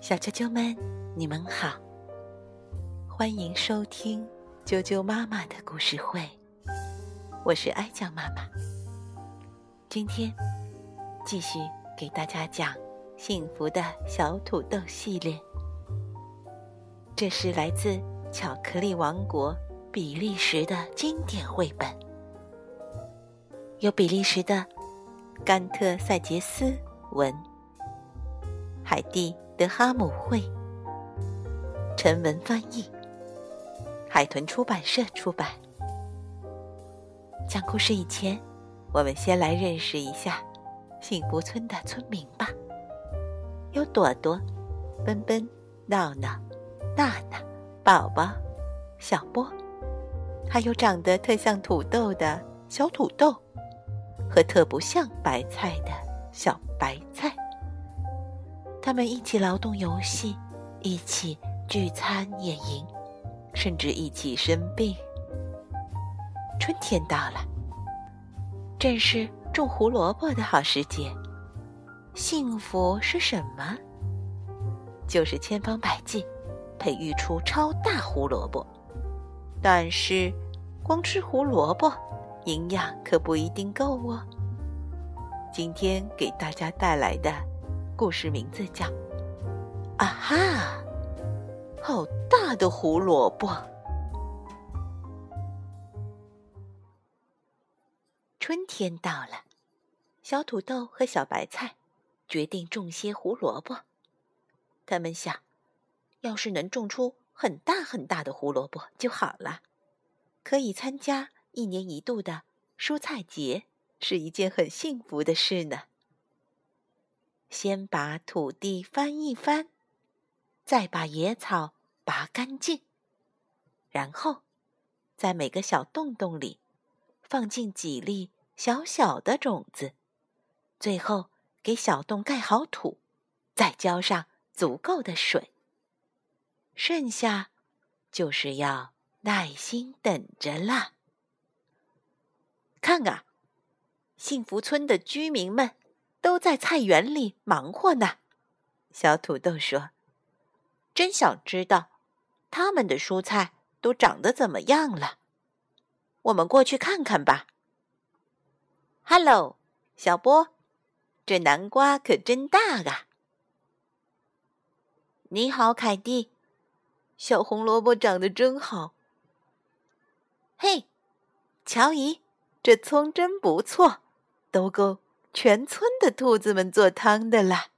小啾啾们，你们好，欢迎收听啾啾妈妈的故事会，我是哀酱妈妈。今天继续给大家讲《幸福的小土豆》系列，这是来自巧克力王国比利时的经典绘本，由比利时的甘特塞杰斯文。海蒂·德哈姆会，陈文翻译，海豚出版社出版。讲故事以前，我们先来认识一下幸福村的村民吧。有朵朵、奔奔、闹闹、娜娜、宝宝、小波，还有长得特像土豆的小土豆，和特不像白菜的小白菜。他们一起劳动游戏，一起聚餐野营，甚至一起生病。春天到了，正是种胡萝卜的好时节。幸福是什么？就是千方百计培育出超大胡萝卜。但是，光吃胡萝卜，营养可不一定够哦。今天给大家带来的。故事名字叫《啊哈》，好大的胡萝卜！春天到了，小土豆和小白菜决定种些胡萝卜。他们想，要是能种出很大很大的胡萝卜就好了，可以参加一年一度的蔬菜节，是一件很幸福的事呢。先把土地翻一翻，再把野草拔干净，然后在每个小洞洞里放进几粒小小的种子，最后给小洞盖好土，再浇上足够的水。剩下就是要耐心等着啦。看啊，幸福村的居民们。都在菜园里忙活呢，小土豆说：“真想知道他们的蔬菜都长得怎么样了。我们过去看看吧。”“Hello，小波，这南瓜可真大啊！”“你好，凯蒂，小红萝卜长得真好。”“嘿，乔伊，这葱真不错，都够。”全村的兔子们做汤的啦。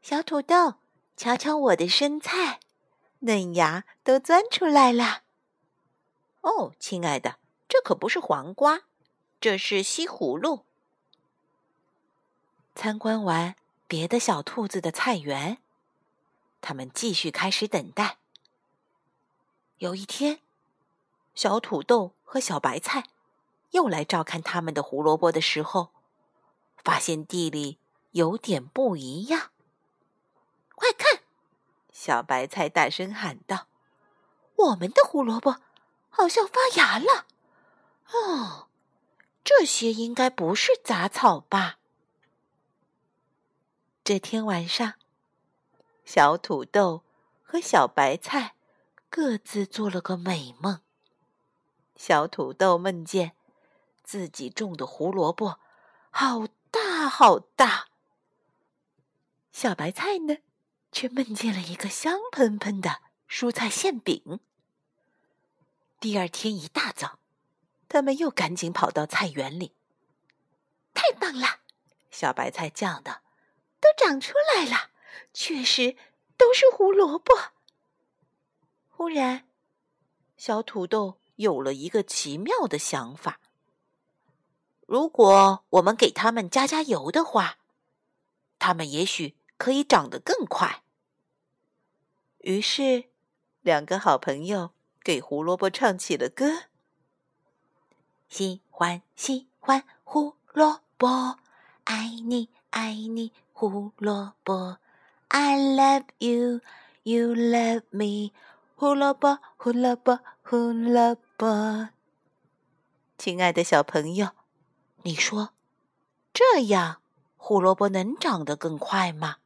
小土豆，瞧瞧我的生菜，嫩芽都钻出来了。哦，亲爱的，这可不是黄瓜，这是西葫芦。参观完别的小兔子的菜园，他们继续开始等待。有一天，小土豆和小白菜。又来照看他们的胡萝卜的时候，发现地里有点不一样。快看！小白菜大声喊道：“我们的胡萝卜好像发芽了！哦，这些应该不是杂草吧？”这天晚上，小土豆和小白菜各自做了个美梦。小土豆梦见。自己种的胡萝卜好大好大，小白菜呢，却梦见了一个香喷喷的蔬菜馅饼。第二天一大早，他们又赶紧跑到菜园里。太棒了！小白菜叫道：“都长出来了，确实都是胡萝卜。”忽然，小土豆有了一个奇妙的想法。如果我们给它们加加油的话，它们也许可以长得更快。于是，两个好朋友给胡萝卜唱起了歌：“喜欢喜欢胡萝卜，爱你爱你胡萝卜，I love you, you love me，胡萝卜胡萝卜胡萝卜。”亲爱的小朋友。你说，这样胡萝卜能长得更快吗？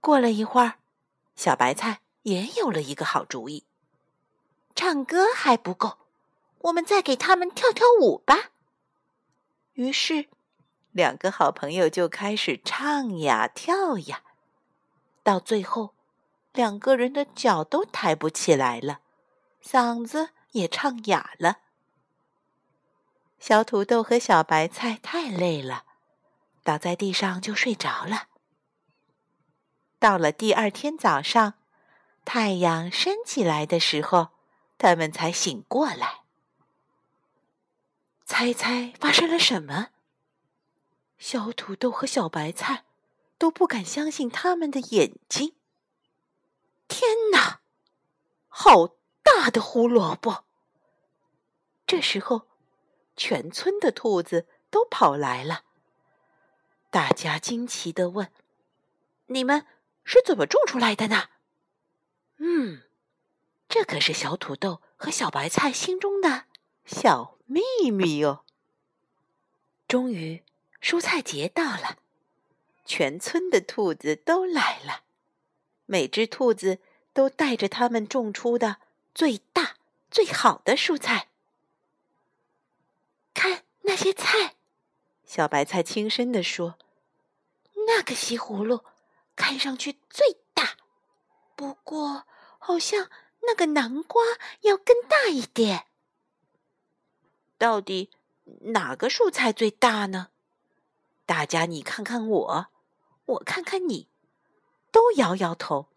过了一会儿，小白菜也有了一个好主意。唱歌还不够，我们再给他们跳跳舞吧。于是，两个好朋友就开始唱呀跳呀，到最后，两个人的脚都抬不起来了，嗓子也唱哑了。小土豆和小白菜太累了，倒在地上就睡着了。到了第二天早上，太阳升起来的时候，他们才醒过来。猜猜发生了什么？小土豆和小白菜都不敢相信他们的眼睛。天哪，好大的胡萝卜！这时候。全村的兔子都跑来了，大家惊奇的问：“你们是怎么种出来的呢？”嗯，这可是小土豆和小白菜心中的小秘密哦。终于，蔬菜节到了，全村的兔子都来了，每只兔子都带着他们种出的最大、最好的蔬菜。看那些菜，小白菜轻声地说：“那个西葫芦看上去最大，不过好像那个南瓜要更大一点。到底哪个蔬菜最大呢？大家你看看我，我看看你，都摇摇头。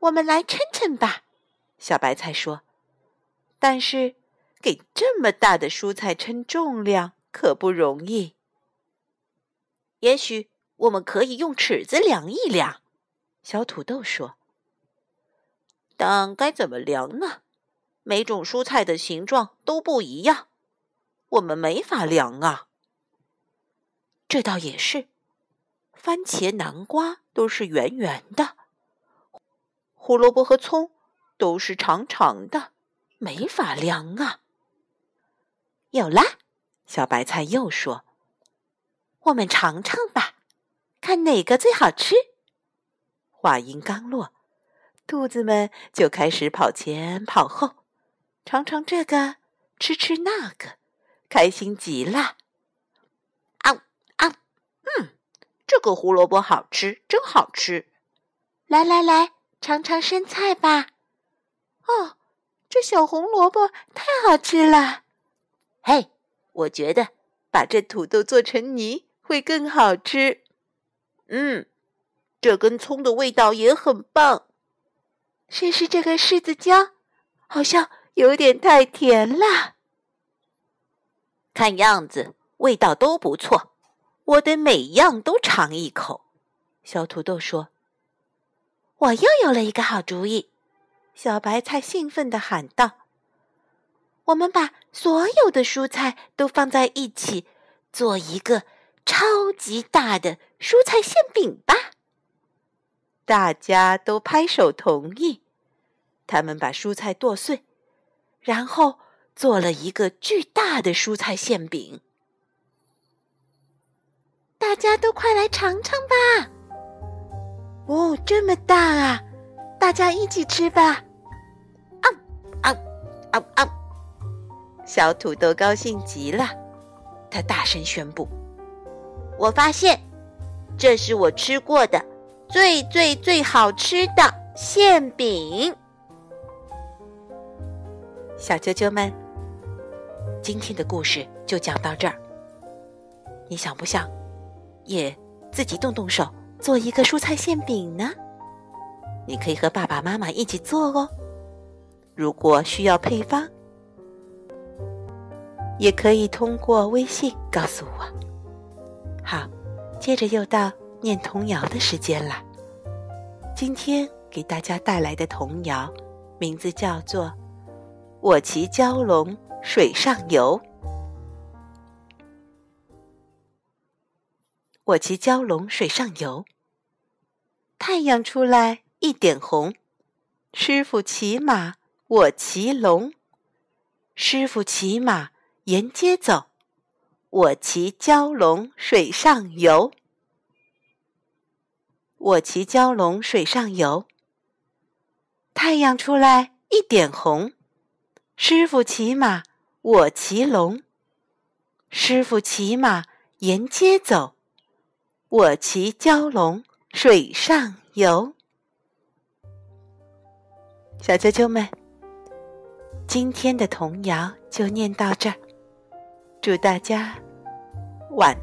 我们来称称吧。”小白菜说，“但是。”给这么大的蔬菜称重量可不容易。也许我们可以用尺子量一量。小土豆说：“但该怎么量呢？每种蔬菜的形状都不一样，我们没法量啊。”这倒也是，番茄、南瓜都是圆圆的，胡萝卜和葱都是长长的，没法量啊。有啦，小白菜又说：“我们尝尝吧，看哪个最好吃。”话音刚落，兔子们就开始跑前跑后，尝尝这个，吃吃那个，开心极了。啊啊，嗯，这个胡萝卜好吃，真好吃。来来来，尝尝生菜吧。哦，这小红萝卜太好吃了。嘿，我觉得把这土豆做成泥会更好吃。嗯，这根葱的味道也很棒。试试这个柿子椒，好像有点太甜了。看样子味道都不错，我得每样都尝一口。小土豆说：“我又有了一个好主意。”小白菜兴奋地喊道。我们把所有的蔬菜都放在一起，做一个超级大的蔬菜馅饼吧！大家都拍手同意。他们把蔬菜剁碎，然后做了一个巨大的蔬菜馅饼。大家都快来尝尝吧！哦，这么大啊！大家一起吃吧！啊啊啊啊！小土豆高兴极了，他大声宣布：“我发现，这是我吃过的最最最好吃的馅饼。”小啾啾们，今天的故事就讲到这儿。你想不想也自己动动手做一个蔬菜馅饼呢？你可以和爸爸妈妈一起做哦。如果需要配方，也可以通过微信告诉我。好，接着又到念童谣的时间了。今天给大家带来的童谣名字叫做《我骑蛟龙水上游》。我骑蛟龙水上游，太阳出来一点红。师傅骑马，我骑龙。师傅骑马。沿街走，我骑蛟龙水上游。我骑蛟龙水上游。太阳出来一点红，师傅骑马，我骑龙。师傅骑马沿街走，我骑蛟龙水上游。小啾啾们，今天的童谣就念到这儿，祝大家晚